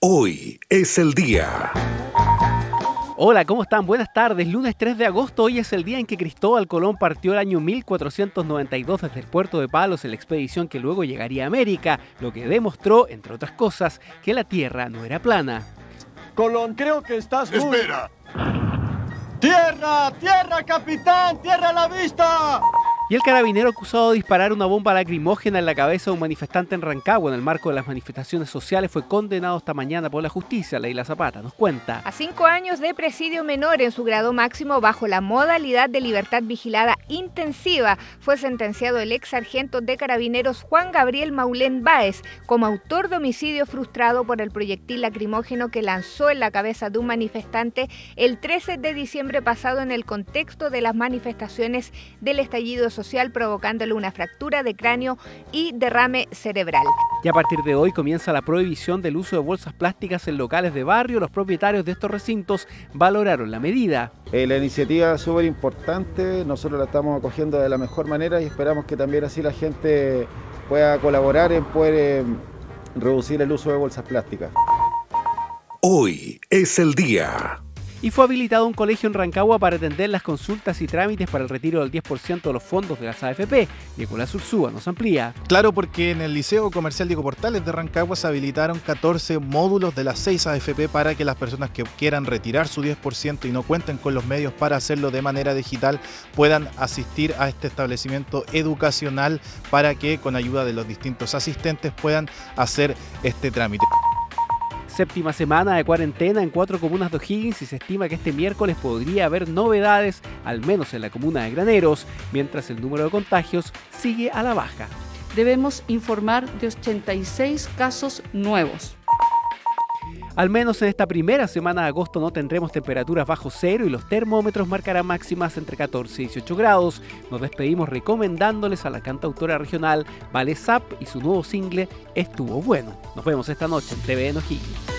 Hoy es el día. Hola, ¿cómo están? Buenas tardes. Lunes 3 de agosto, hoy es el día en que Cristóbal Colón partió el año 1492 desde el puerto de Palos en la expedición que luego llegaría a América, lo que demostró, entre otras cosas, que la Tierra no era plana. Colón, creo que estás muy... Espera. ¡Tierra! ¡Tierra, capitán! ¡Tierra a la vista! Y el carabinero acusado de disparar una bomba lacrimógena en la cabeza de un manifestante en Rancagua en el marco de las manifestaciones sociales fue condenado esta mañana por la justicia. Leila Zapata nos cuenta. A cinco años de presidio menor en su grado máximo bajo la modalidad de libertad vigilada intensiva fue sentenciado el ex sargento de carabineros Juan Gabriel Maulén Báez como autor de homicidio frustrado por el proyectil lacrimógeno que lanzó en la cabeza de un manifestante el 13 de diciembre pasado en el contexto de las manifestaciones del estallido social provocándole una fractura de cráneo y derrame cerebral. Y a partir de hoy comienza la prohibición del uso de bolsas plásticas en locales de barrio. Los propietarios de estos recintos valoraron la medida. Eh, la iniciativa es súper importante, nosotros la estamos acogiendo de la mejor manera y esperamos que también así la gente pueda colaborar en poder eh, reducir el uso de bolsas plásticas. Hoy es el día y fue habilitado un colegio en Rancagua para atender las consultas y trámites para el retiro del 10% de los fondos de las AFP. Nicolás Ursúa nos amplía. Claro, porque en el Liceo Comercial Diego Portales de Rancagua se habilitaron 14 módulos de las 6 AFP para que las personas que quieran retirar su 10% y no cuenten con los medios para hacerlo de manera digital puedan asistir a este establecimiento educacional para que con ayuda de los distintos asistentes puedan hacer este trámite séptima semana de cuarentena en cuatro comunas de O'Higgins y se estima que este miércoles podría haber novedades, al menos en la comuna de Graneros, mientras el número de contagios sigue a la baja. Debemos informar de 86 casos nuevos. Al menos en esta primera semana de agosto no tendremos temperaturas bajo cero y los termómetros marcarán máximas entre 14 y 18 grados. Nos despedimos recomendándoles a la cantautora regional Vale Zap y su nuevo single Estuvo Bueno. Nos vemos esta noche en TVN O'Higgins.